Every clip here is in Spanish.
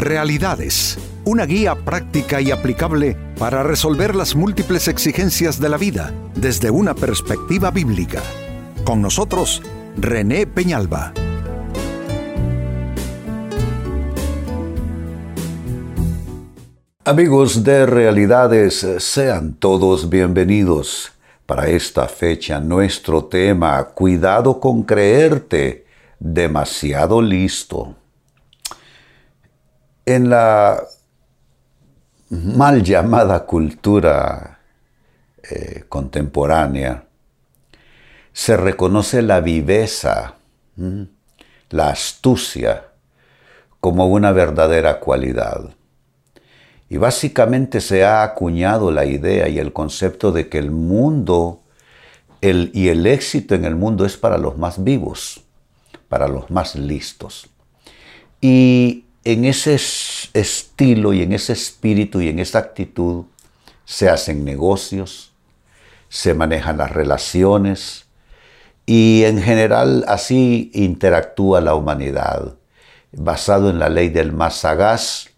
Realidades, una guía práctica y aplicable para resolver las múltiples exigencias de la vida desde una perspectiva bíblica. Con nosotros, René Peñalba. Amigos de Realidades, sean todos bienvenidos. Para esta fecha, nuestro tema, cuidado con creerte demasiado listo. En la mal llamada cultura eh, contemporánea, se reconoce la viveza, la astucia, como una verdadera cualidad. Y básicamente se ha acuñado la idea y el concepto de que el mundo y el éxito en el mundo es para los más vivos, para los más listos. Y en ese estilo y en ese espíritu y en esa actitud se hacen negocios, se manejan las relaciones y en general así interactúa la humanidad, basado en la ley del más sagaz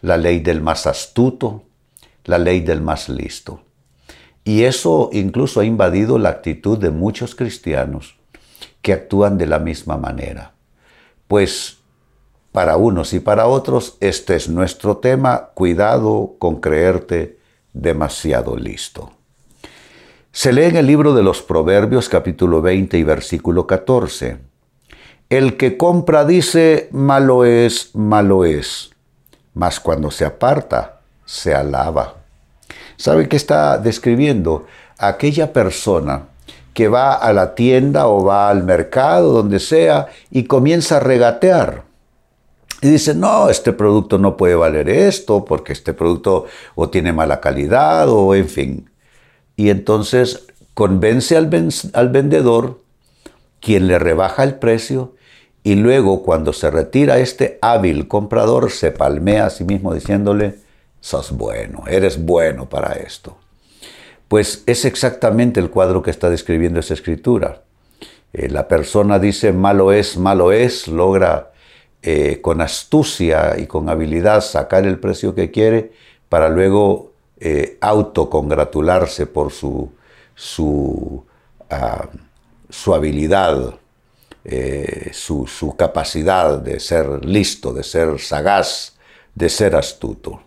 la ley del más astuto, la ley del más listo. Y eso incluso ha invadido la actitud de muchos cristianos que actúan de la misma manera. Pues para unos y para otros este es nuestro tema, cuidado con creerte demasiado listo. Se lee en el libro de los Proverbios capítulo 20 y versículo 14. El que compra dice, malo es, malo es mas cuando se aparta, se alaba. ¿Sabe qué está describiendo? Aquella persona que va a la tienda o va al mercado, donde sea, y comienza a regatear. Y dice, no, este producto no puede valer esto, porque este producto o tiene mala calidad, o en fin. Y entonces convence al, al vendedor, quien le rebaja el precio, y luego cuando se retira este hábil comprador se palmea a sí mismo diciéndole, sos bueno, eres bueno para esto. Pues es exactamente el cuadro que está describiendo esa escritura. Eh, la persona dice, malo es, malo es, logra eh, con astucia y con habilidad sacar el precio que quiere para luego eh, autocongratularse por su, su, ah, su habilidad eh, su, su capacidad de ser listo, de ser sagaz, de ser astuto.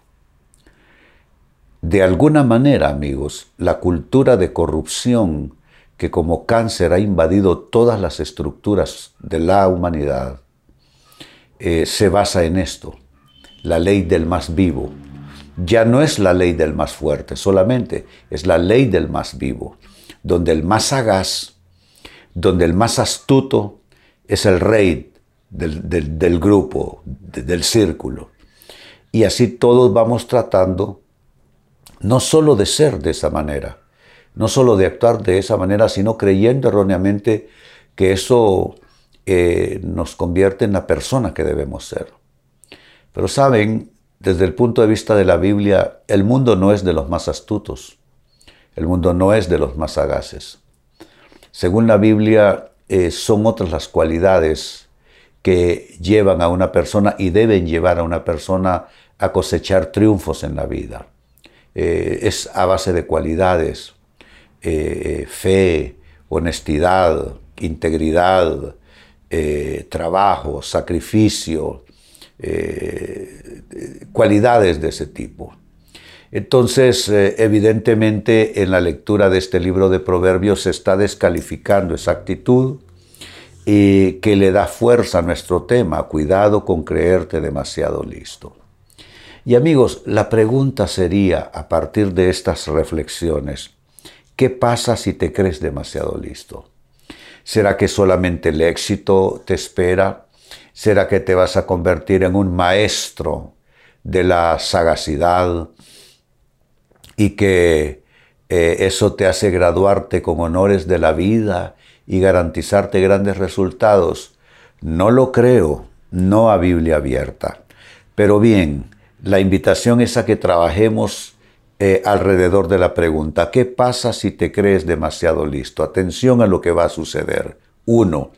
De alguna manera, amigos, la cultura de corrupción que como cáncer ha invadido todas las estructuras de la humanidad, eh, se basa en esto, la ley del más vivo. Ya no es la ley del más fuerte solamente, es la ley del más vivo, donde el más sagaz, donde el más astuto, es el rey del, grupo, del círculo. Y así todos vamos tratando no solo de ser de esa manera, no solo de actuar de esa manera, sino creyendo erróneamente que eso nos convierte en la persona que debemos ser. Pero saben, desde el punto de vista de la Biblia, el mundo no es de los más astutos, el mundo no es de los más sagaces. Según la Biblia, eh, son otras las cualidades que llevan a una persona y deben llevar a una persona a cosechar triunfos en la vida. Eh, es a base de cualidades, eh, fe, honestidad, integridad, trabajo, sacrificio, cualidades de ese tipo. Entonces, eh, evidentemente, en la lectura de este libro de Proverbios se está descalificando esa actitud y que le da fuerza a nuestro tema. Cuidado con creerte demasiado listo. Y amigos, la pregunta sería, a partir de estas reflexiones, ¿qué pasa si te crees demasiado listo? ¿Será que solamente el éxito te espera? ¿Será que te vas a convertir en un maestro de la sagacidad, y que eh, eso te hace graduarte con honores de la vida y garantizarte grandes resultados. No lo creo, no a Biblia abierta. Pero bien, la invitación es a que trabajemos eh, alrededor de la pregunta, ¿qué pasa si te crees demasiado listo? Atención a lo que va a suceder. Uno,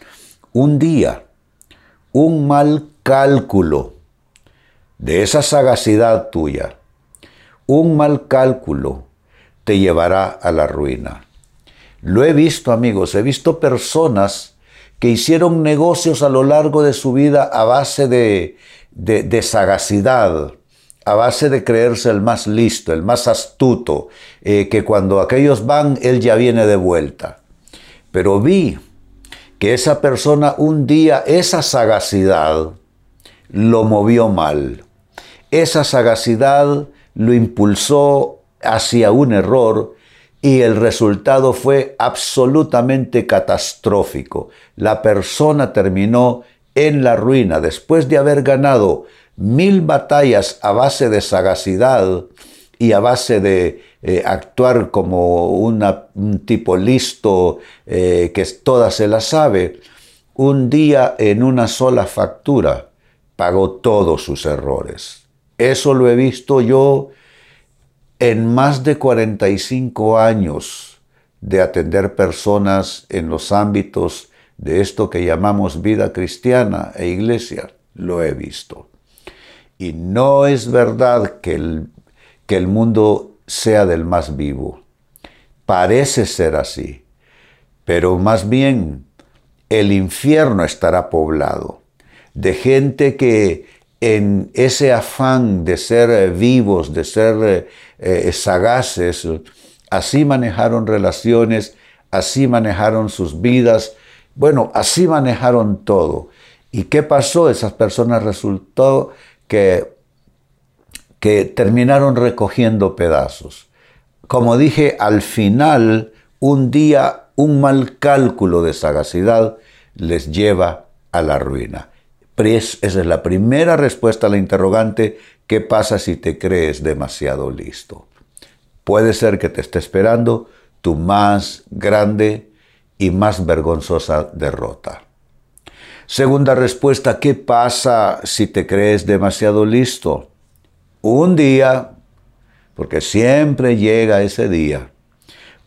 un día, un mal cálculo de esa sagacidad tuya, un mal cálculo te llevará a la ruina. Lo he visto, amigos, he visto personas que hicieron negocios a lo largo de su vida a base de, de, sagacidad, a base de creerse el más listo, el más astuto, eh, que cuando aquellos van, él ya viene de vuelta. Pero vi que esa persona un día, esa sagacidad, lo movió mal. Esa sagacidad lo impulsó hacia un error y el resultado fue absolutamente catastrófico. La persona terminó en la ruina después de haber ganado mil batallas a base de sagacidad y a base de eh, actuar como un tipo listo eh, que toda se la sabe, un día en una sola factura pagó todos sus errores. Eso lo he visto yo en más de 45 años de atender personas en los ámbitos de esto que llamamos vida cristiana e iglesia. Lo he visto. Y no es verdad que el, que el mundo sea del más vivo. Parece ser así. Pero más bien el infierno estará poblado de gente que en ese afán de ser eh, vivos, de ser eh, eh, sagaces, así manejaron relaciones, así manejaron sus vidas, bueno, así manejaron todo. ¿Y qué pasó? Esas personas resultó que, terminaron recogiendo pedazos. Como dije, al final, un día, un mal cálculo de sagacidad les lleva a la ruina. Esa es la primera respuesta a la interrogante, ¿qué pasa si te crees demasiado listo? Puede ser que te esté esperando tu más grande y más vergonzosa derrota. Segunda respuesta, ¿qué pasa si te crees demasiado listo? Un día, porque siempre llega ese día,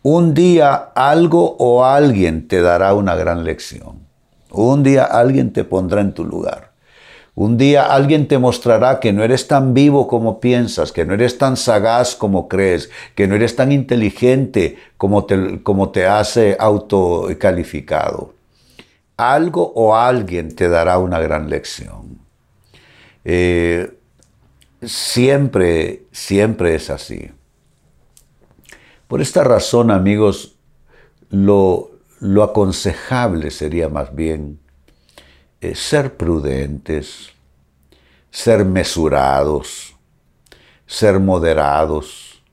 un día algo o alguien te dará una gran lección. Un día alguien te pondrá en tu lugar. Un día alguien te mostrará que no eres tan vivo como piensas, que no eres tan sagaz como crees, que no eres tan inteligente como te, como te hace autocalificado. Algo o alguien te dará una gran lección. Eh, siempre, siempre es así. Por esta razón, amigos, lo, lo aconsejable sería más bien eh, ser prudentes, ser mesurados, ser moderados,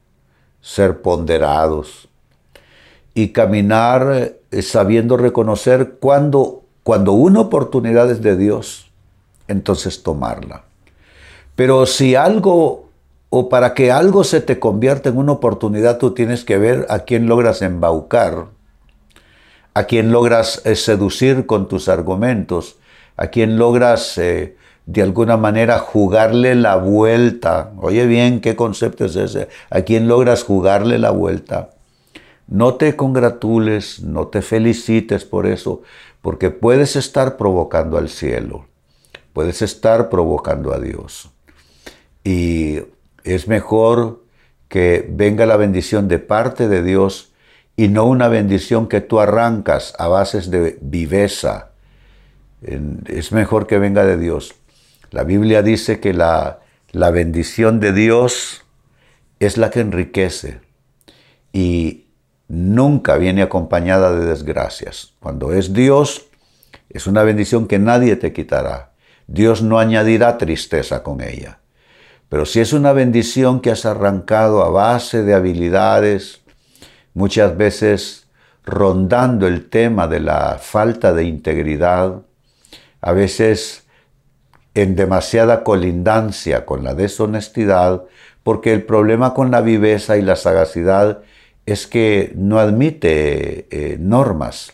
ser ponderados y caminar eh, sabiendo reconocer cuando, cuando una oportunidad es de Dios, entonces tomarla. Pero si algo o para que algo se te convierta en una oportunidad, tú tienes que ver a quién logras embaucar a quien logras eh, seducir con tus argumentos, a quien logras eh, de alguna manera jugarle la vuelta. Oye bien, ¿qué concepto es ese? A quien logras jugarle la vuelta. No te congratules, no te felicites por eso, porque puedes estar provocando al cielo, puedes estar provocando a Dios. Y es mejor que venga la bendición de parte de Dios y no una bendición que tú arrancas a bases de viveza. Es mejor que venga de Dios. La Biblia dice que la, la bendición de Dios es la que enriquece y nunca viene acompañada de desgracias. Cuando es Dios, es una bendición que nadie te quitará. Dios no añadirá tristeza con ella. Pero si es una bendición que has arrancado a base de habilidades, muchas veces rondando el tema de la falta de integridad, a veces en demasiada colindancia con la deshonestidad, porque el problema con la viveza y la sagacidad es que no admite eh, normas.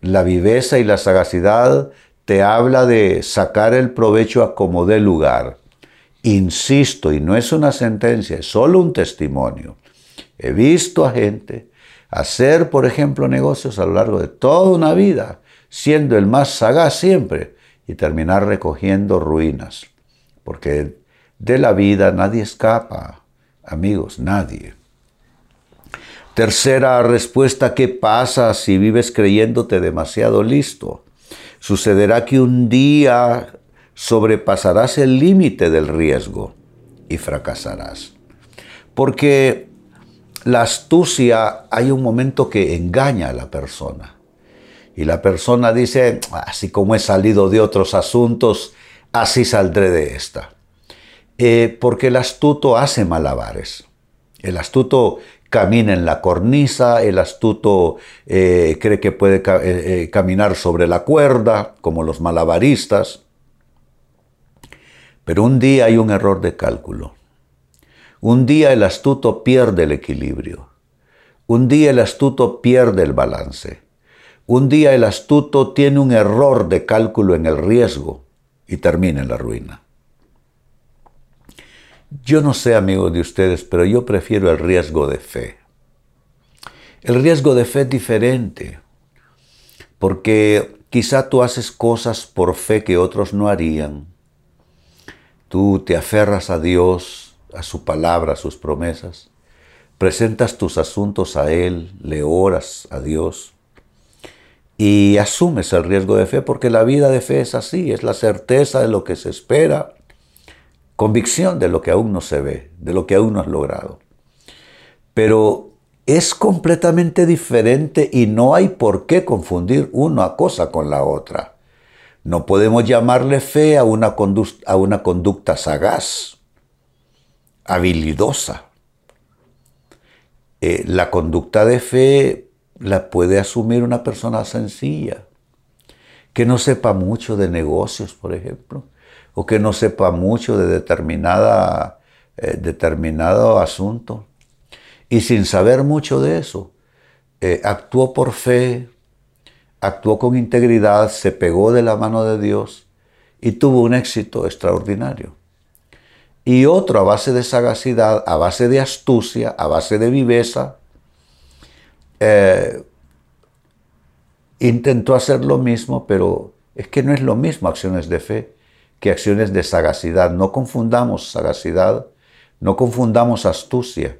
La viveza y la sagacidad te habla de sacar el provecho a como dé lugar. Insisto, y no es una sentencia, es solo un testimonio. He visto a gente hacer, por ejemplo, negocios a lo largo de toda una vida, siendo el más sagaz siempre, y terminar recogiendo ruinas. porque de la vida nadie escapa, amigos, nadie. Tercera respuesta, ¿qué pasa si vives creyéndote demasiado listo? Sucederá que un día sobrepasarás el límite del riesgo y fracasarás. Porque la astucia hay un momento que engaña a la persona. Y la persona dice, así como he salido de otros asuntos, así saldré de esta. Eh, porque el astuto hace malabares. El astuto camina en la cornisa, el astuto eh, cree que puede eh, caminar sobre la cuerda, como los malabaristas. Pero un día hay un error de cálculo. Un día el astuto pierde el equilibrio. Un día el astuto pierde el balance. Un día el astuto tiene un error de cálculo en el riesgo y termina en la ruina. Yo no sé, amigos de ustedes, pero yo prefiero el riesgo de fe. El riesgo de fe es diferente, porque quizá tú haces cosas por fe que otros no harían. Tú te aferras a Dios, a su palabra, a sus promesas. Presentas tus asuntos a Él, le oras a Dios y asumes el riesgo de fe porque la vida de fe es así, es la certeza de lo que se espera, convicción de lo que aún no se ve, de lo que aún no has logrado. Pero es completamente diferente y no hay por qué confundir una cosa con la otra. No podemos llamarle fe a una, conducta sagaz, habilidosa. Eh, la conducta de fe la puede asumir una persona sencilla, que no sepa mucho de negocios, por ejemplo, o que no sepa mucho de determinada, eh, determinado asunto. Y sin saber mucho de eso, eh, actuó por fe, actuó con integridad, se pegó de la mano de Dios y tuvo un éxito extraordinario. Y otro a base de sagacidad, a base de astucia, a base de viveza, eh, intentó hacer lo mismo, pero es que no es lo mismo acciones de fe que acciones de sagacidad. No confundamos sagacidad, no confundamos astucia,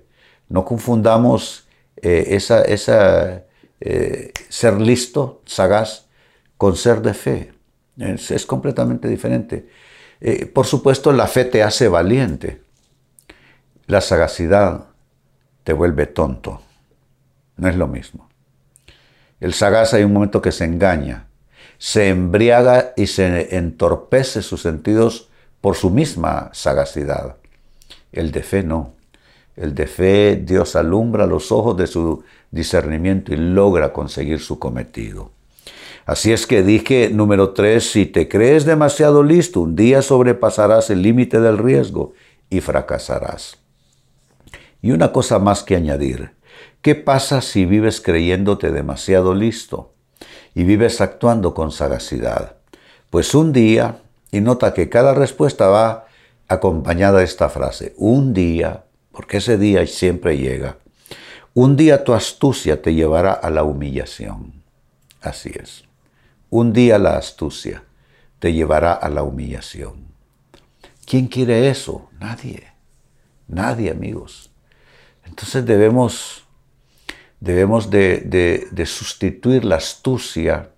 no confundamos eh, esa, eh, ser listo, sagaz, con ser de fe. Es, es completamente diferente. por supuesto, la fe te hace valiente. La sagacidad te vuelve tonto. No es lo mismo. El sagaz hay un momento que se engaña, se embriaga y se entorpece sus sentidos por su misma sagacidad. El de fe no. El de fe Dios alumbra los ojos de su discernimiento y logra conseguir su cometido. Así es que dije, número tres, si te crees demasiado listo, un día sobrepasarás el límite del riesgo y fracasarás. Y una cosa más que añadir, ¿Qué pasa si vives creyéndote demasiado listo y vives actuando con sagacidad? Pues un día, y nota que cada respuesta va acompañada de esta frase, un día, porque ese día siempre llega, un día tu astucia te llevará a la humillación. Así es. Un día la astucia te llevará a la humillación. ¿Quién quiere eso? Nadie. Nadie, amigos. Entonces debemos debemos de, sustituir la astucia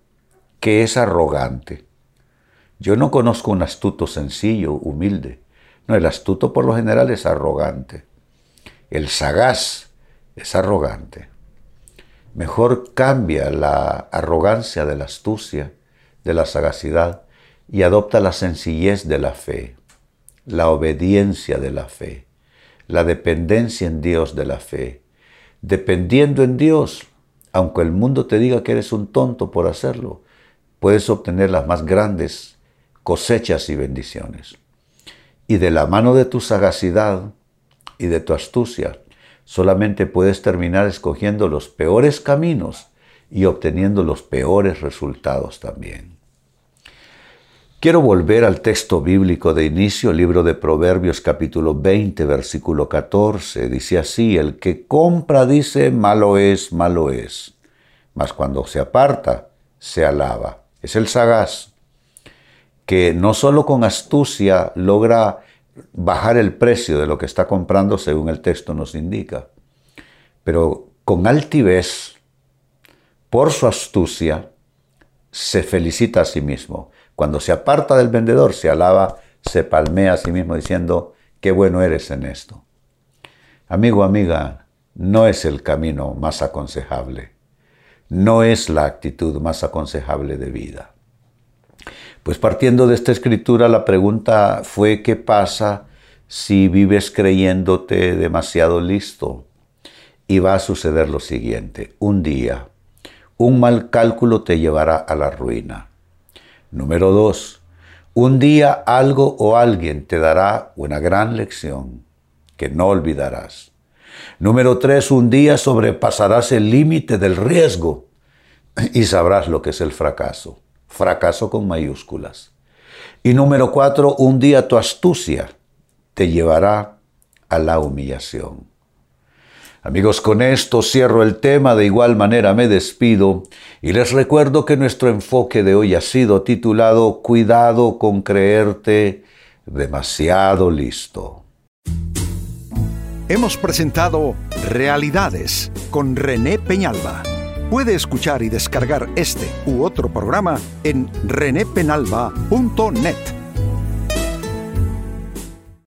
que es arrogante. Yo no conozco un astuto sencillo, humilde. No, el astuto por lo general es arrogante. El sagaz es arrogante. Mejor cambia la arrogancia de la astucia, de la sagacidad, y adopta la sencillez de la fe, la obediencia de la fe, la dependencia en Dios de la fe, dependiendo en Dios, aunque el mundo te diga que eres un tonto por hacerlo, puedes obtener las más grandes cosechas y bendiciones. Y de la mano de tu sagacidad y de tu astucia, solamente puedes terminar escogiendo los peores caminos y obteniendo los peores resultados también. Quiero volver al texto bíblico de inicio, libro de Proverbios capítulo 20, versículo 14. Dice así, el que compra dice, malo es, malo es. Mas cuando se aparta, se alaba. Es el sagaz. que no solo con astucia logra bajar el precio de lo que está comprando según el texto nos indica, pero con altivez, por su astucia, se felicita a sí mismo. Cuando se aparta del vendedor, se alaba, se palmea a sí mismo diciendo, qué bueno eres en esto. Amigo, amiga, no es el camino más aconsejable, no es la actitud más aconsejable de vida. Pues partiendo de esta escritura, la pregunta fue, ¿qué pasa si vives creyéndote demasiado listo? Y va a suceder lo siguiente, un día, un mal cálculo te llevará a la ruina. Número dos, un día algo o alguien te dará una gran lección que no olvidarás. Número tres, un día sobrepasarás el límite del riesgo y sabrás lo que es el fracaso. Fracaso con mayúsculas. Y número cuatro, un día tu astucia te llevará a la humillación. Amigos, con esto cierro el tema, de igual manera me despido y les recuerdo que nuestro enfoque de hoy ha sido titulado Cuidado con creerte demasiado listo. Hemos presentado Realidades con René Peñalba. Puede escuchar y descargar este u otro programa en renépenalba.net